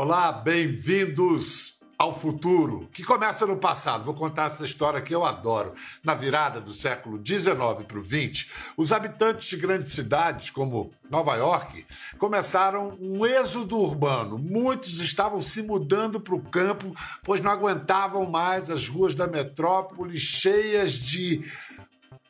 Olá, bem-vindos ao futuro, que começa no passado. Vou contar essa história que eu adoro. Na virada do século XIX para o XX, os habitantes de grandes cidades, como Nova York, começaram um êxodo urbano. Muitos estavam se mudando para o campo, pois não aguentavam mais as ruas da metrópole cheias de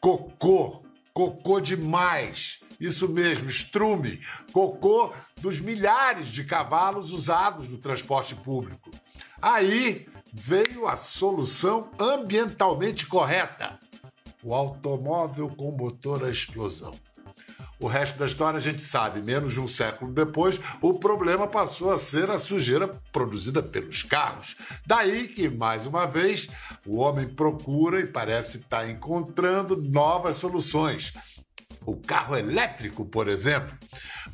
cocô. Cocô demais isso mesmo, estrume, cocô dos milhares de cavalos usados no transporte público. Aí veio a solução ambientalmente correta: o automóvel com motor a explosão. O resto da história a gente sabe. Menos de um século depois, o problema passou a ser a sujeira produzida pelos carros. Daí que, mais uma vez, o homem procura e parece estar encontrando novas soluções o carro elétrico, por exemplo.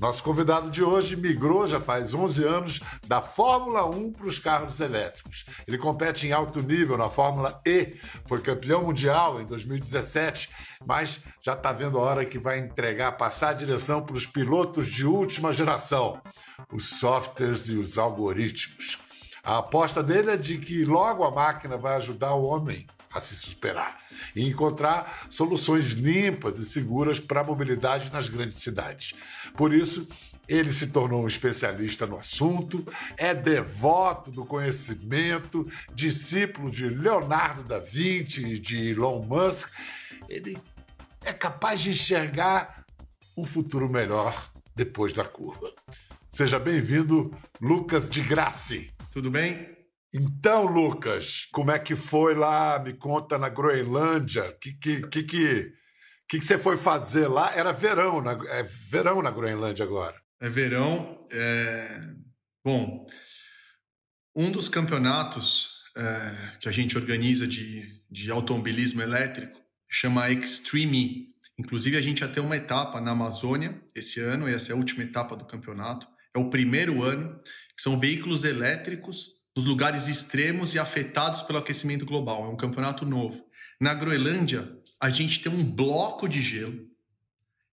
Nosso convidado de hoje migrou já faz 11 anos da Fórmula 1 para os carros elétricos. Ele compete em alto nível na Fórmula E, foi campeão mundial em 2017, mas já está vendo a hora que vai entregar, passar a direção para os pilotos de última geração, os softwares e os algoritmos. A aposta dele é de que logo a máquina vai ajudar o homem a se superar e encontrar soluções limpas e seguras para a mobilidade nas grandes cidades. Por isso, ele se tornou um especialista no assunto, é devoto do conhecimento, discípulo de Leonardo da Vinci e de Elon Musk. Ele é capaz de enxergar um futuro melhor depois da curva. Seja bem-vindo, Lucas de Grassi. Tudo bem? Então, Lucas, como é que foi lá? Me conta na Groenlândia. O que, que, que, que, que, você foi fazer lá? Era verão, na, é verão na Groenlândia agora. É verão. É... Bom, um dos campeonatos é, que a gente organiza de, de automobilismo elétrico chama Extreme. Inclusive, a gente ia ter uma etapa na Amazônia esse ano, essa é a última etapa do campeonato. É o primeiro ano, que são veículos elétricos nos lugares extremos e afetados pelo aquecimento global. É um campeonato novo. Na Groenlândia, a gente tem um bloco de gelo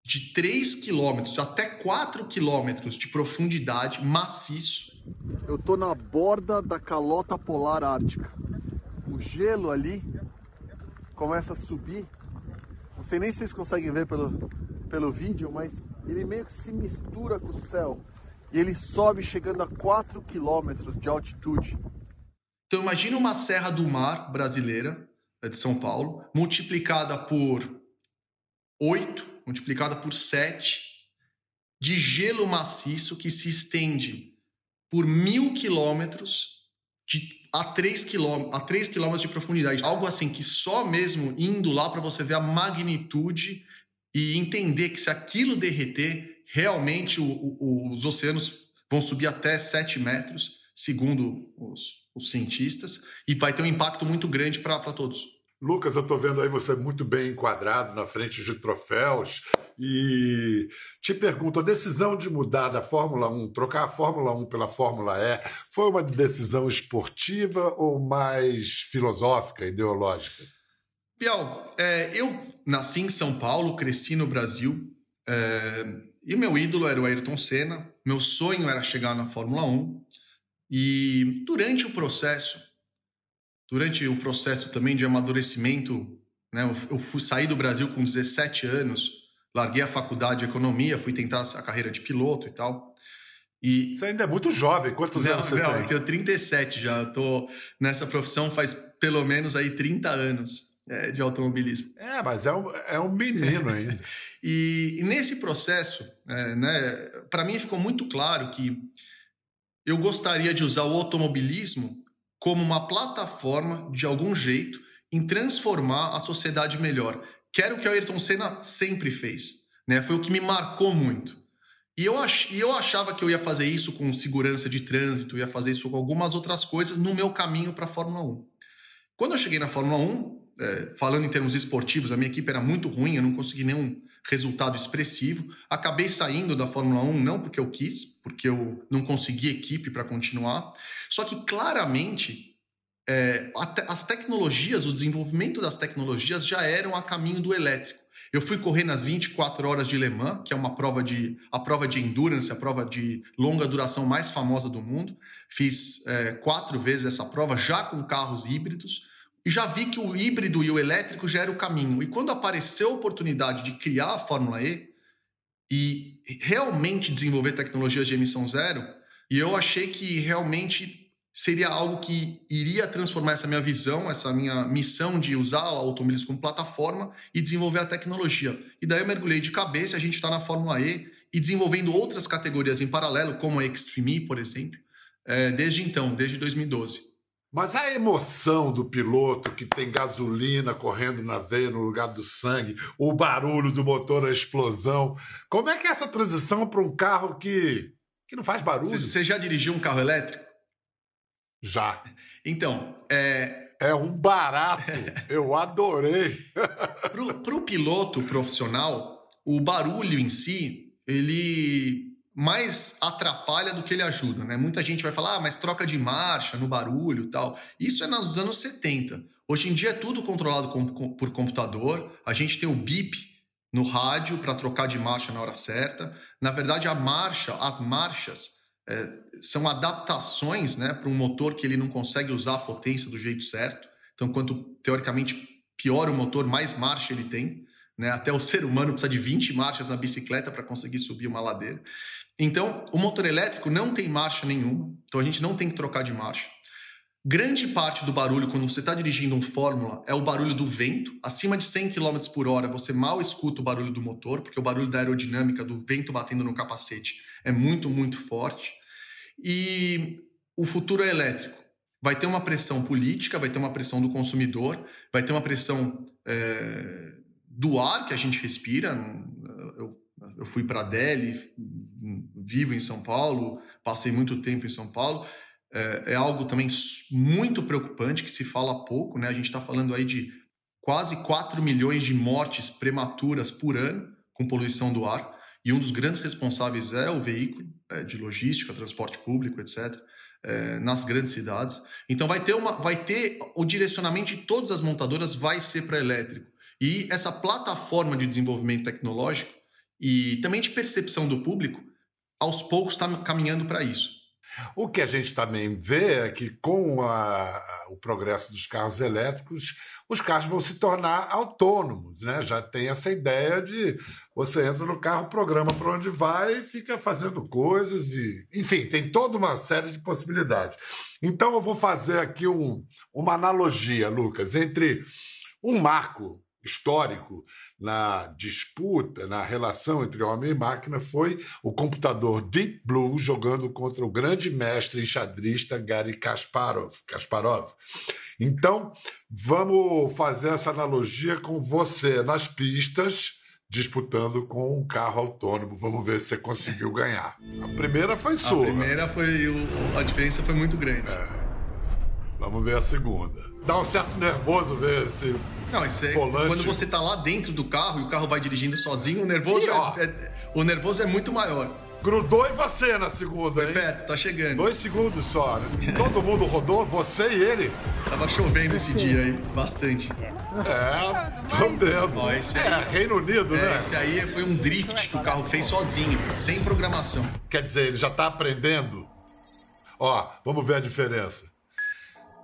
de 3 quilômetros até 4 quilômetros de profundidade, maciço. Eu tô na borda da calota polar ártica. O gelo ali começa a subir. Não sei nem se vocês conseguem ver pelo, pelo vídeo, mas ele meio que se mistura com o céu e ele sobe chegando a 4 quilômetros de altitude. Então imagine uma serra do mar brasileira, de São Paulo, multiplicada por 8, multiplicada por 7, de gelo maciço que se estende por mil quilômetros a 3 quilômetros, a 3 quilômetros de profundidade. Algo assim que só mesmo indo lá para você ver a magnitude e entender que se aquilo derreter, realmente o, o, os oceanos vão subir até 7 metros, segundo os, os cientistas, e vai ter um impacto muito grande para todos. Lucas, eu estou vendo aí você muito bem enquadrado na frente de troféus e te pergunto, a decisão de mudar da Fórmula 1, trocar a Fórmula 1 pela Fórmula E, foi uma decisão esportiva ou mais filosófica, ideológica? Biel, é, eu nasci em São Paulo, cresci no Brasil, é, e meu ídolo era o Ayrton Senna, meu sonho era chegar na Fórmula 1. E durante o processo, durante o processo também de amadurecimento, né, eu fui sair do Brasil com 17 anos, larguei a faculdade de economia, fui tentar a carreira de piloto e tal. E você ainda é muito jovem, quantos não, anos você não, tem? Eu tenho 37 já, estou nessa profissão faz pelo menos aí 30 anos é, de automobilismo. É, mas é um, é um menino ainda. e, e, nesse processo, é, né, para mim ficou muito claro que eu gostaria de usar o automobilismo como uma plataforma, de algum jeito, em transformar a sociedade melhor. Que era o que o Ayrton Senna sempre fez. Né? Foi o que me marcou muito. E eu, ach, e eu achava que eu ia fazer isso com segurança de trânsito, ia fazer isso com algumas outras coisas no meu caminho para a Fórmula 1. Quando eu cheguei na Fórmula 1, é, falando em termos esportivos, a minha equipe era muito ruim, eu não consegui nenhum resultado expressivo. Acabei saindo da Fórmula 1 não porque eu quis, porque eu não consegui equipe para continuar. Só que claramente é, as tecnologias, o desenvolvimento das tecnologias já eram a caminho do elétrico. Eu fui correr nas 24 horas de Le Mans, que é uma prova de a prova de endurance, a prova de longa duração mais famosa do mundo. Fiz é, quatro vezes essa prova já com carros híbridos e já vi que o híbrido e o elétrico já era o caminho. E quando apareceu a oportunidade de criar a Fórmula E e realmente desenvolver tecnologias de emissão zero, e eu achei que realmente seria algo que iria transformar essa minha visão, essa minha missão de usar automobilismo como plataforma e desenvolver a tecnologia. E daí eu mergulhei de cabeça, a gente está na Fórmula E e desenvolvendo outras categorias em paralelo, como a Extreme, por exemplo, é, desde então, desde 2012. Mas a emoção do piloto que tem gasolina correndo na veia no lugar do sangue, o barulho do motor, a explosão. Como é que é essa transição para um carro que, que não faz barulho? Você já dirigiu um carro elétrico? Já. Então, é. É um barato. Eu adorei. Para o piloto profissional, o barulho em si, ele mais atrapalha do que ele ajuda, né? Muita gente vai falar, ah, mas troca de marcha no barulho tal. Isso é nos anos 70. Hoje em dia é tudo controlado com, com, por computador. A gente tem o bip no rádio para trocar de marcha na hora certa. Na verdade, a marcha, as marchas é, são adaptações né, para um motor que ele não consegue usar a potência do jeito certo. Então, quanto teoricamente pior o motor, mais marcha ele tem. Né? Até o ser humano precisa de 20 marchas na bicicleta para conseguir subir uma ladeira. Então, o motor elétrico não tem marcha nenhuma, então a gente não tem que trocar de marcha. Grande parte do barulho, quando você está dirigindo um Fórmula, é o barulho do vento. Acima de 100 km por hora, você mal escuta o barulho do motor, porque o barulho da aerodinâmica, do vento batendo no capacete, é muito, muito forte. E o futuro é elétrico. Vai ter uma pressão política, vai ter uma pressão do consumidor, vai ter uma pressão é, do ar que a gente respira. Eu, eu fui para Delhi, vivo em São Paulo, passei muito tempo em São Paulo. É, é, algo também muito preocupante que se fala pouco, né? A gente está falando aí de quase 4 milhões de mortes prematuras por ano com poluição do ar. E um dos grandes responsáveis é o veículo é, de logística, transporte público, etc. É, nas grandes cidades. Então vai ter uma, vai ter o direcionamento de todas as montadoras vai ser para elétrico. E essa plataforma de desenvolvimento tecnológico e também de percepção do público, aos poucos está caminhando para isso. O que a gente também vê é que, com a, o progresso dos carros elétricos, os carros vão se tornar autônomos. Né? Já tem essa ideia de você entra no carro, programa para onde vai e fica fazendo coisas. e Enfim, tem toda uma série de possibilidades. Então, eu vou fazer aqui um, uma analogia, Lucas, entre um marco histórico na disputa, na relação entre homem e máquina, foi o computador Deep Blue jogando contra o grande mestre enxadrista Gary Kasparov. Kasparov. Então, vamos fazer essa analogia com você nas pistas, disputando com um carro autônomo. Vamos ver se você conseguiu ganhar. A primeira foi sua. A primeira foi. A diferença foi muito grande. É. Vamos ver a segunda. Dá um certo nervoso ver esse não, isso é, volante. quando você tá lá dentro do carro e o carro vai dirigindo sozinho, o nervoso, é, é, o nervoso é muito maior. Grudou em você na segunda, Foi hein? perto, tá chegando. Dois segundos só. Né? Todo mundo rodou, você e ele. Tava chovendo esse dia aí, bastante. É, vendo. Ó, esse aí, é, Reino Unido, é, né? Esse aí foi um drift que o carro fez sozinho, sem programação. Quer dizer, ele já tá aprendendo? Ó, vamos ver a diferença.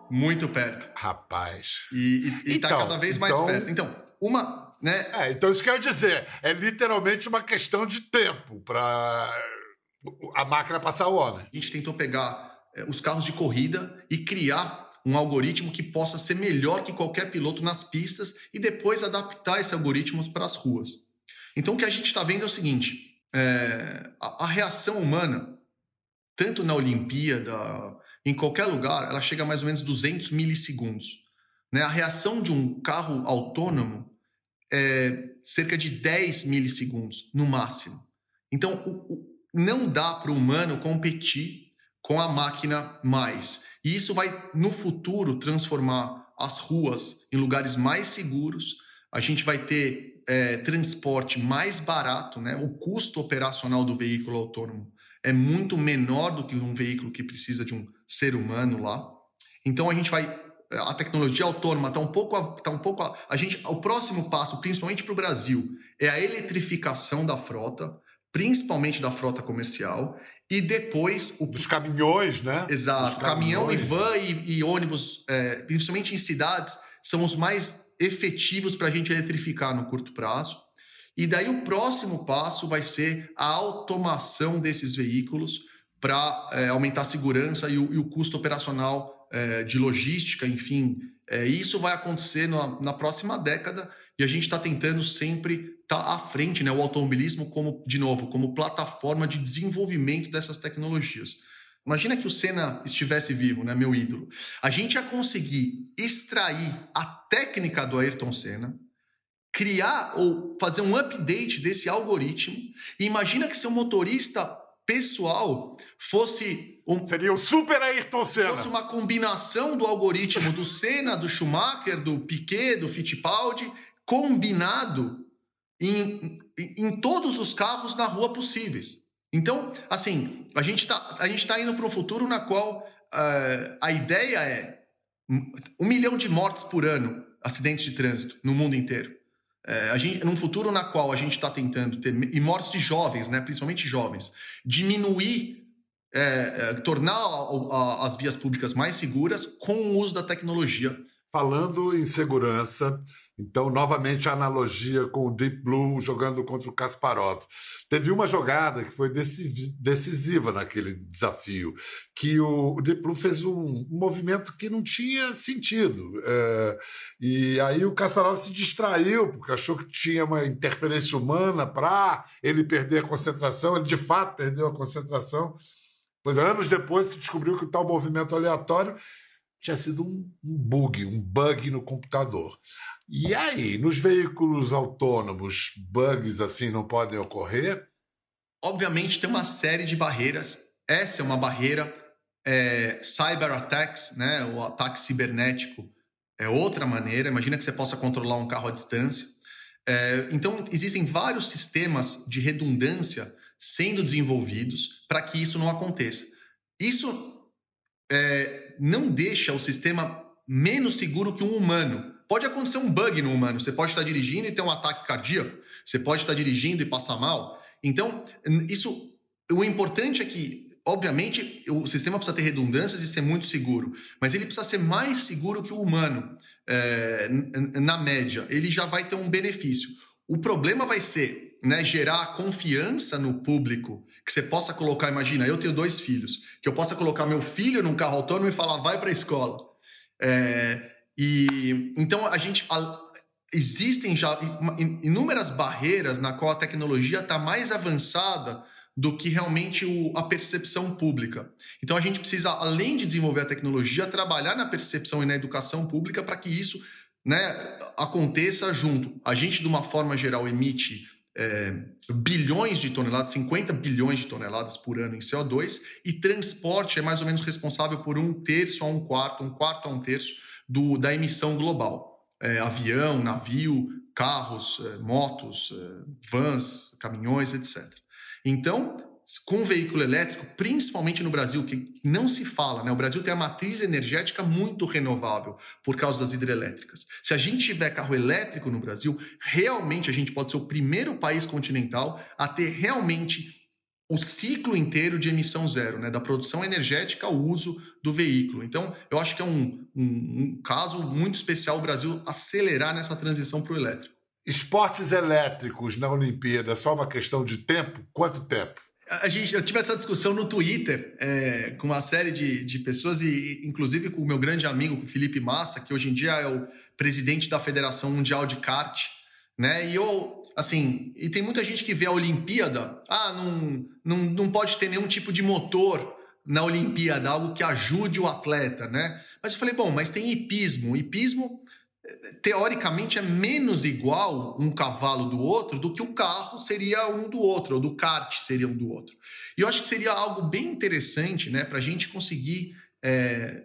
Muito perto. Rapaz. E, e, e tá então, tá cada vez mais então... perto. Então, uma. Né? É, então isso que eu ia dizer. É literalmente uma questão de tempo para a máquina passar o homem. A gente tentou pegar é, os carros de corrida e criar um algoritmo que possa ser melhor que qualquer piloto nas pistas e depois adaptar esse algoritmo para as ruas. Então o que a gente está vendo é o seguinte: é, a, a reação humana, tanto na Olimpíada, em qualquer lugar, ela chega a mais ou menos 200 milissegundos. Né? A reação de um carro autônomo é cerca de 10 milissegundos, no máximo. Então, o, o, não dá para o humano competir com a máquina mais. E isso vai, no futuro, transformar as ruas em lugares mais seguros. A gente vai ter é, transporte mais barato, né? o custo operacional do veículo autônomo é muito menor do que um veículo que precisa de um ser humano lá. Então a gente vai a tecnologia autônoma está um pouco, tá um pouco a, a gente, o próximo passo, principalmente para o Brasil, é a eletrificação da frota, principalmente da frota comercial, e depois o dos caminhões, né? Exato, caminhão e van e, e ônibus, é, principalmente em cidades, são os mais efetivos para a gente eletrificar no curto prazo. E daí o próximo passo vai ser a automação desses veículos para é, aumentar a segurança e o, e o custo operacional é, de logística, enfim. É, isso vai acontecer na, na, próxima década e a gente está tentando sempre estar tá à frente, né, o automobilismo como, de novo, como plataforma de desenvolvimento dessas tecnologias. Imagina que o Senna estivesse vivo, né, meu ídolo. A gente ia conseguir extrair a técnica do Ayrton Senna, criar ou fazer um update desse algoritmo. E imagina que seu motorista pessoal fosse um seria o super Ayrton Senna. Fosse uma combinação do algoritmo do Senna, do Schumacher, do Piquet, do Fittipaldi, combinado em, em todos os carros na rua possíveis. Então, assim, a gente está tá indo para um futuro na qual uh, a ideia é um milhão de mortes por ano, acidentes de trânsito, no mundo inteiro. Uh, a gente, num futuro na qual a gente está tentando ter, e mortes de jovens, né, principalmente jovens, diminuir, é, tornar a, a, as vias públicas mais seguras com o uso da tecnologia. Falando em segurança, então, novamente, a analogia com o Deep Blue jogando contra o Kasparov. Teve uma jogada que foi decisiva naquele desafio, que o Deep Blue fez um movimento que não tinha sentido. É, e aí o Kasparov se distraiu, porque achou que tinha uma interferência humana para ele perder a concentração. Ele, de fato, perdeu a concentração. Pois anos depois se descobriu que o tal movimento aleatório tinha sido um, bug, um bug no computador. E aí, nos veículos autônomos, bugs assim não podem ocorrer? Obviamente tem uma série de barreiras. Essa é uma barreira. É, cyber attacks, né, o ataque cibernético, é outra maneira. Imagina que você possa controlar um carro à distância. É, então, existem vários sistemas de redundância sendo desenvolvidos para que isso não aconteça. Isso é, não deixa o sistema menos seguro que um humano pode acontecer um bug no humano. Você pode estar dirigindo e ter um ataque cardíaco. Você pode estar dirigindo e passar mal. Então, isso. O importante é que, obviamente, o sistema precisa ter redundâncias e ser muito seguro, mas ele precisa ser mais seguro que o humano, é, na média. Ele já vai ter um benefício. O problema vai ser né, gerar confiança no público, que você possa colocar, imagina, eu tenho dois filhos, que eu possa colocar meu filho num carro autônomo e falar, vai para a escola. É, e então a gente a, existem já inúmeras barreiras na qual a tecnologia está mais avançada do que realmente o, a percepção pública. Então a gente precisa, além de desenvolver a tecnologia, trabalhar na percepção e na educação pública para que isso né, aconteça junto. A gente, de uma forma geral, emite é, bilhões de toneladas, 50 bilhões de toneladas por ano em CO2, e transporte é mais ou menos responsável por um terço a um quarto, um quarto a um terço do, da emissão global. É, avião, navio, carros, é, motos, é, vans, caminhões, etc. Então, com veículo elétrico, principalmente no Brasil, que não se fala, né? O Brasil tem a matriz energética muito renovável por causa das hidrelétricas. Se a gente tiver carro elétrico no Brasil, realmente a gente pode ser o primeiro país continental a ter realmente o ciclo inteiro de emissão zero, né? da produção energética ao uso do veículo. Então, eu acho que é um, um, um caso muito especial o Brasil acelerar nessa transição para o elétrico. Esportes elétricos na Olimpíada, só uma questão de tempo? Quanto tempo? A gente, eu tive essa discussão no Twitter é, com uma série de, de pessoas, e inclusive com o meu grande amigo, o Felipe Massa, que hoje em dia é o presidente da Federação Mundial de Kart. Né? E eu, assim, e tem muita gente que vê a Olimpíada, ah, não, não, não pode ter nenhum tipo de motor na Olimpíada, algo que ajude o atleta, né? Mas eu falei, bom, mas tem hipismo. Hipismo, teoricamente, é menos igual um cavalo do outro do que o carro seria um do outro, ou do kart seria um do outro. E eu acho que seria algo bem interessante, né, para a gente conseguir é,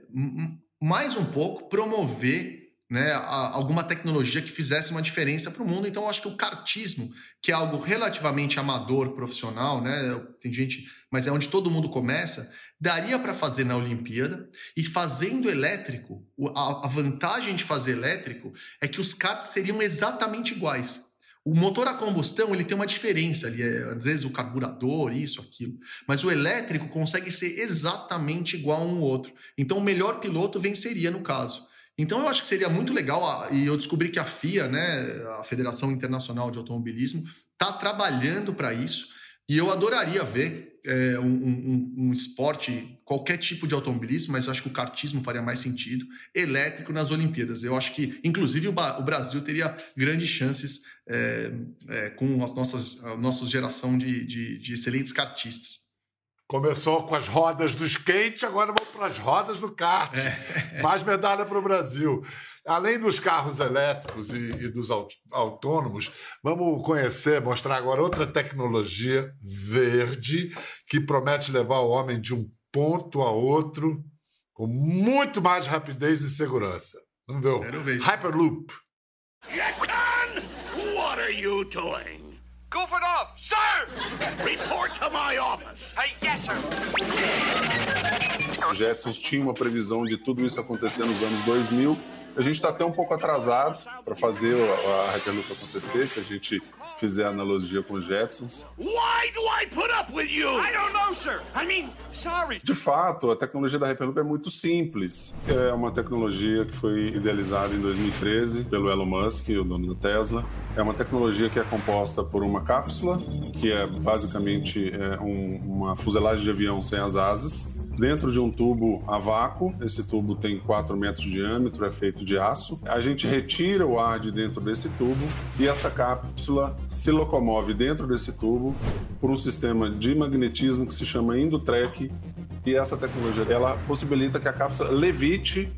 mais um pouco promover né, alguma tecnologia que fizesse uma diferença para o mundo. Então, eu acho que o kartismo, que é algo relativamente amador, profissional, né, tem gente, mas é onde todo mundo começa, daria para fazer na Olimpíada. E fazendo elétrico, a vantagem de fazer elétrico é que os karts seriam exatamente iguais. O motor a combustão ele tem uma diferença ali, é, às vezes o carburador, isso, aquilo. Mas o elétrico consegue ser exatamente igual a um outro. Então o melhor piloto venceria no caso. Então eu acho que seria muito legal, e eu descobri que a FIA, né, a Federação Internacional de Automobilismo, está trabalhando para isso. E eu adoraria ver é, um, um, um, esporte, qualquer tipo de automobilismo, mas eu acho que o kartismo faria mais sentido, elétrico nas Olimpíadas. Eu acho que, inclusive, o, o Brasil teria grandes chances é, é, com as nossas, a nossa geração de, de, de excelentes kartistas. Começou com as rodas do skate, agora vamos para as rodas do kart. É. Mais medalha para o Brasil. Além dos carros elétricos e, e dos autônomos, vamos conhecer, mostrar agora outra tecnologia verde que promete levar o homem de um ponto a outro com muito mais rapidez e segurança. Vamos ver o ver Hyperloop. Yes, What are you doing? Goof it off! Sir! Report to my office! Hey, yes, sir! O Jetsons tinha uma previsão de tudo isso acontecer nos anos 2000. A gente está até um pouco atrasado para fazer a, a Hyperloop acontecer, se a gente fizer analogia com os Jetsons. Why do I put up with you? I don't know, sir. I mean, sorry. De fato, a tecnologia da Hyperloop é muito simples. É uma tecnologia que foi idealizada em 2013 pelo Elon Musk, o dono da Tesla. É uma tecnologia que é composta por uma cápsula, que é basicamente é um, uma fuselagem de avião sem as asas, dentro de um tubo a vácuo. Esse tubo tem 4 metros de diâmetro, é feito de aço. A gente retira o ar de dentro desse tubo e essa cápsula se locomove dentro desse tubo por um sistema de magnetismo que se chama Indutrek. E essa tecnologia ela possibilita que a cápsula levite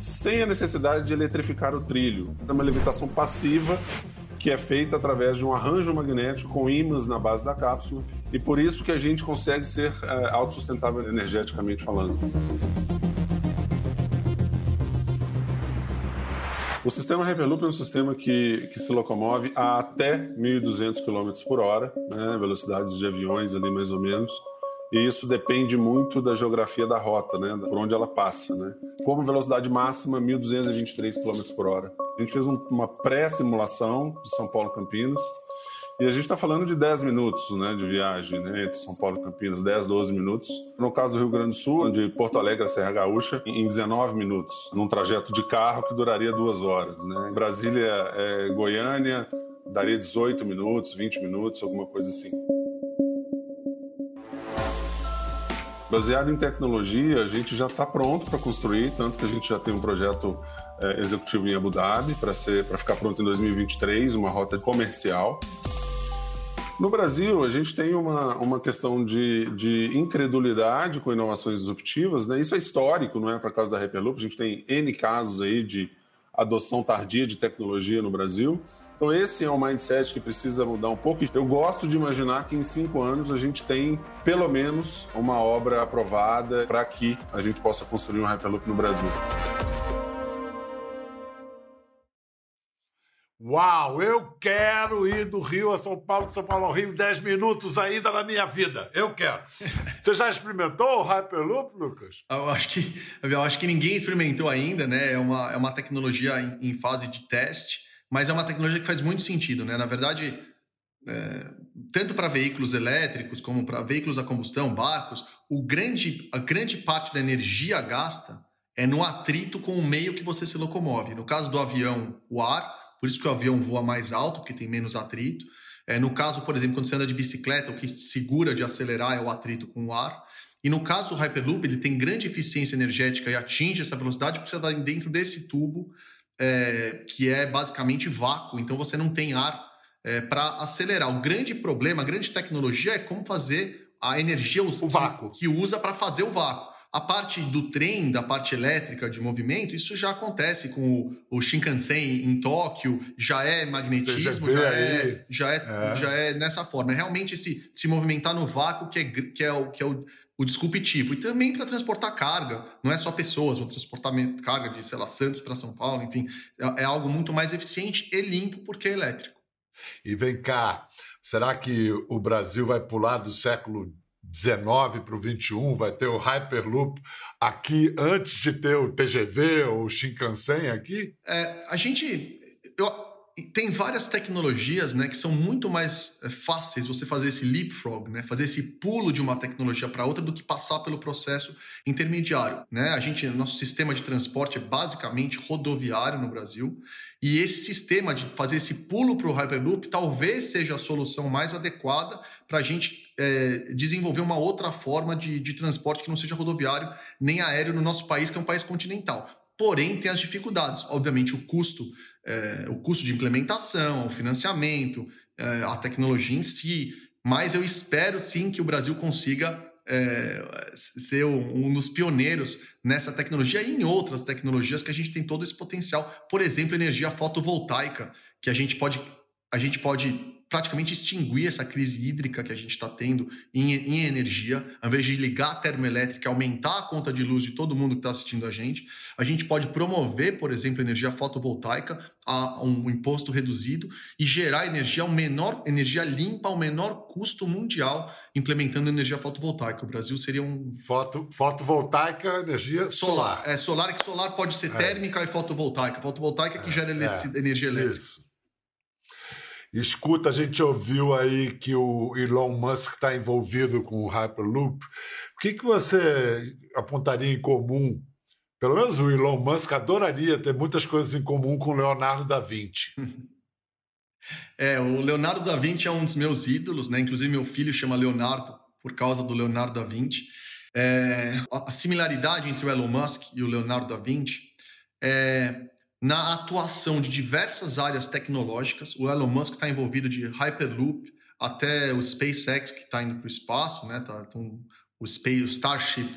sem a necessidade de eletrificar o trilho. É uma levitação passiva que é feita através de um arranjo magnético com ímãs na base da cápsula e por isso que a gente consegue ser é, autossustentável energeticamente falando. O sistema Hyperloop é um sistema que, que se locomove a até 1.200 km por hora, né, velocidades de aviões ali mais ou menos, e isso depende muito da geografia da rota, né, por onde ela passa. Né. Como velocidade máxima, 1.223 km por hora. A gente fez um, uma pré-simulação de São Paulo Campinas e a gente está falando de 10 minutos né, de viagem né, entre São Paulo e Campinas, 10, 12 minutos. No caso do Rio Grande do Sul, de Porto Alegre a Serra Gaúcha, em 19 minutos, num trajeto de carro que duraria duas horas. Né? Brasília, é, Goiânia, daria 18 minutos, 20 minutos, alguma coisa assim. Baseado em tecnologia, a gente já está pronto para construir, tanto que a gente já tem um projeto é, executivo em Abu Dhabi para ficar pronto em 2023, uma rota comercial. No Brasil, a gente tem uma, uma questão de, de incredulidade com inovações disruptivas, né? Isso é histórico, não é por causa da Hyperloop. A gente tem N casos aí de adoção tardia de tecnologia no Brasil. Então, esse é um mindset que precisa mudar um pouco. Eu gosto de imaginar que em cinco anos a gente tem, pelo menos, uma obra aprovada para que a gente possa construir um Hyperloop no Brasil. Uau, eu quero ir do Rio a São Paulo, São Paulo ao Rio, 10 minutos ainda na minha vida. Eu quero. Você já experimentou o Hyperloop, Lucas? Eu acho que, eu acho que ninguém experimentou ainda, né? É uma, é uma tecnologia em, em fase de teste, mas é uma tecnologia que faz muito sentido, né? Na verdade, é, tanto para veículos elétricos como para veículos a combustão, barcos, o grande, a grande parte da energia gasta é no atrito com o meio que você se locomove. No caso do avião, o ar por isso que o avião voa mais alto, porque tem menos atrito. É, no caso, por exemplo, quando você anda de bicicleta, o que segura de acelerar é o atrito com o ar. E no caso do Hyperloop, ele tem grande eficiência energética e atinge essa velocidade porque você está dentro desse tubo é, que é basicamente vácuo, então você não tem ar é, para acelerar. O grande problema, a grande tecnologia é como fazer a energia o vácuo que usa para fazer o vácuo. A parte do trem, da parte elétrica de movimento, isso já acontece com o, o Shinkansen em Tóquio, já é magnetismo, já é, já é, é, já é nessa forma. É realmente se, se movimentar no vácuo que é, que é, o, que é o, o disruptivo. E também para transportar carga, não é só pessoas, vão transportar carga de, sei lá, Santos para São Paulo, enfim, é, é algo muito mais eficiente e limpo porque é elétrico. E vem cá, será que o Brasil vai pular do século 19 para o 21, vai ter o Hyperloop aqui antes de ter o TGV ou o Shinkansen aqui? É, a gente. Eu, tem várias tecnologias né, que são muito mais é, fáceis você fazer esse leapfrog, né, fazer esse pulo de uma tecnologia para outra do que passar pelo processo intermediário. Né? A gente, nosso sistema de transporte é basicamente rodoviário no Brasil e esse sistema de fazer esse pulo para o Hyperloop talvez seja a solução mais adequada para a gente é, desenvolver uma outra forma de, de transporte que não seja rodoviário nem aéreo no nosso país, que é um país continental. Porém, tem as dificuldades. Obviamente, o custo, é, o custo de implementação, o financiamento, é, a tecnologia em si. Mas eu espero sim que o Brasil consiga é, ser um dos pioneiros nessa tecnologia e em outras tecnologias que a gente tem todo esse potencial. Por exemplo, energia fotovoltaica, que a gente pode, a gente pode praticamente extinguir essa crise hídrica que a gente está tendo em, em, energia, ao invés de ligar a termoelétrica, aumentar a conta de luz de todo mundo que está assistindo a gente, a gente pode promover, por exemplo, energia fotovoltaica a um imposto reduzido e gerar energia ao menor, energia limpa ao menor custo mundial, implementando energia fotovoltaica. O Brasil seria um Foto, fotovoltaica, energia solar. solar. É solar que solar pode ser é. térmica e fotovoltaica. Fotovoltaica é, que gera é, energia elétrica. Isso. Escuta, a gente ouviu aí que o Elon Musk está envolvido com o Hyperloop. O que, que você apontaria em comum? Pelo menos o Elon Musk adoraria ter muitas coisas em comum com o Leonardo da Vinci. É, o Leonardo da Vinci é um dos meus ídolos, né? Inclusive meu filho chama Leonardo por causa do Leonardo da Vinci. É, a similaridade entre o Elon Musk e o Leonardo da Vinci é na atuação de diversas áreas tecnológicas. O Elon Musk está envolvido de Hyperloop até o SpaceX, que está indo para o espaço, né? Tá, então, o, Space, o Starship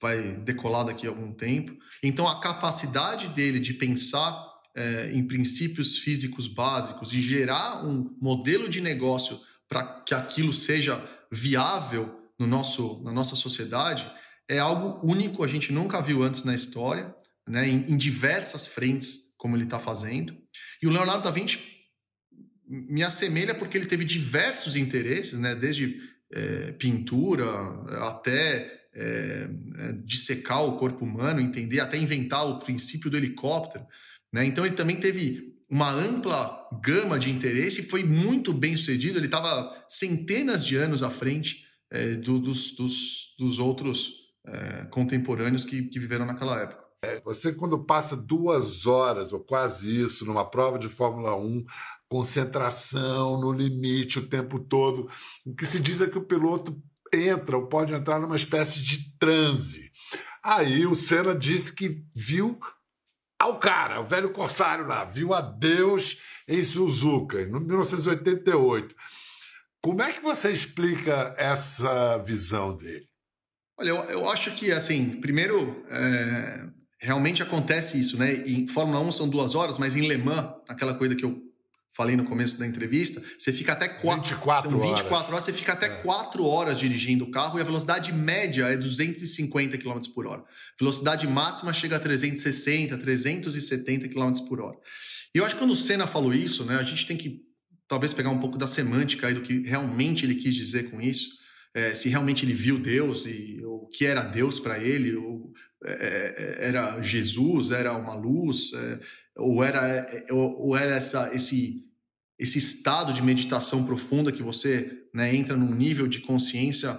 vai decolar daqui a algum tempo. Então, a capacidade dele de pensar é, em princípios físicos básicos e gerar um modelo de negócio para que aquilo seja viável no nosso, na nossa sociedade é algo único, a gente nunca viu antes na história, né, em, em diversas frentes como ele está fazendo. E o Leonardo da Vinci me assemelha porque ele teve diversos interesses, né? desde é, pintura até é, é, dissecar o corpo humano, entender, até inventar o princípio do helicóptero. Né? Então ele também teve uma ampla gama de interesse e foi muito bem sucedido. Ele estava centenas de anos à frente é, do, dos, dos, dos, outros é, contemporâneos que, que viveram naquela época. É, você, quando passa duas horas, ou quase isso, numa prova de Fórmula 1, concentração no limite o tempo todo, o que se diz é que o piloto entra ou pode entrar numa espécie de transe. Aí o Senna disse que viu ao cara, o velho corsário lá, viu a Deus em Suzuka, em 1988. Como é que você explica essa visão dele? Olha, eu, eu acho que, assim, primeiro, é, realmente acontece isso, né? Em Fórmula 1 são duas horas, mas em Le Mans, aquela coisa que eu falei no começo da entrevista, você fica até quatro, 24 são 24 horas. horas, você fica até é. 4 horas dirigindo o carro e a velocidade média é 250 km por hora. Velocidade máxima chega a 360, 370 km por hora. E eu acho que quando o Senna falou isso, né, a gente tem que talvez pegar um pouco da semântica aí do que realmente ele quis dizer com isso. É, se realmente ele viu Deus e o que era Deus para ele, ou era Jesus, era uma luz, é, ou era, ou era essa, esse, esse estado de meditação profunda que você né, entra num nível de consciência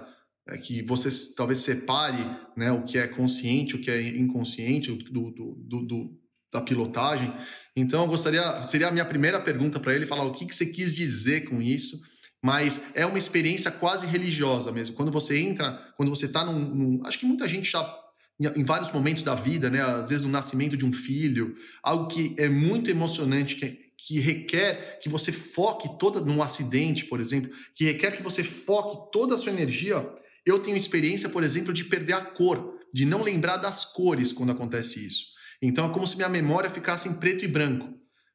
que você talvez separe né, o que é consciente, o que é inconsciente do, do, do, do da pilotagem. Então, eu gostaria, seria a minha primeira pergunta para ele, falar o que, que você quis dizer com isso, mas é uma experiência quase religiosa mesmo. Quando você entra, quando você está num, num, Acho que muita gente já em vários momentos da vida, né? Às vezes no nascimento de um filho, algo que é muito emocionante, que, que requer que você foque toda num acidente, por exemplo, que requer que você foque toda a sua energia. Eu tenho experiência, por exemplo, de perder a cor. de não lembrar das cores quando acontece isso. Então é como se minha memória ficasse em preto e branco.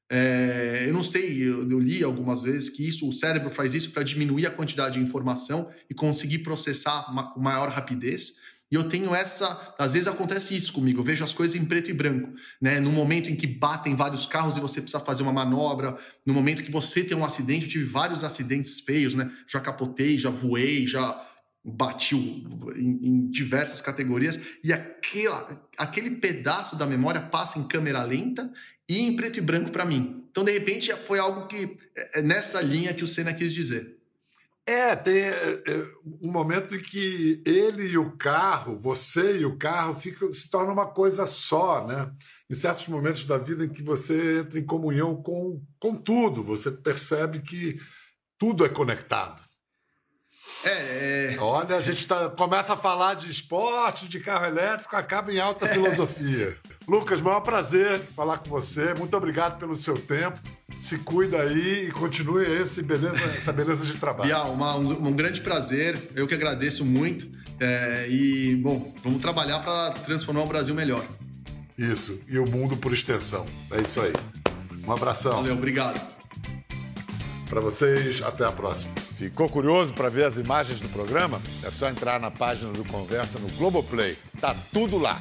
É, eu não sei, eu, eu, li algumas vezes que isso, o cérebro faz isso para diminuir a quantidade de informação e conseguir processar com maior rapidez. E eu tenho essa. Às vezes acontece isso comigo, eu vejo as coisas em preto e branco. Né? No momento em que batem vários carros e você precisa fazer uma manobra, no momento que você tem um acidente, eu tive vários acidentes feios, né? Já capotei, já voei, já bati em, em diversas categorias, e aquela, aquele pedaço da memória passa em câmera lenta e em preto e branco para mim. Então, de repente, foi algo que é, é nessa linha que o Senna quis dizer. É, tem é, é, um momento em que ele e o carro, você e o carro, ficam, se tornam uma coisa só, né? Em certos momentos da vida em que você entra em comunhão com, com tudo, você percebe que tudo é conectado. É, é... Olha, a gente tá, começa a falar de esporte, de carro elétrico, acaba em alta filosofia. Lucas, maior prazer falar com você. Muito obrigado pelo seu tempo. Se cuida aí e continue esse beleza, essa beleza de trabalho. Bial, uma, um, um, grande prazer. Eu que agradeço muito. É, e, bom, vamos trabalhar para transformar o Brasil melhor. Isso, e o mundo por extensão. É isso aí. Um abração. Valeu, obrigado. Para vocês, até a próxima. Ficou curioso para ver as imagens do programa? É só entrar na página do Conversa no Globoplay. Tá tudo lá.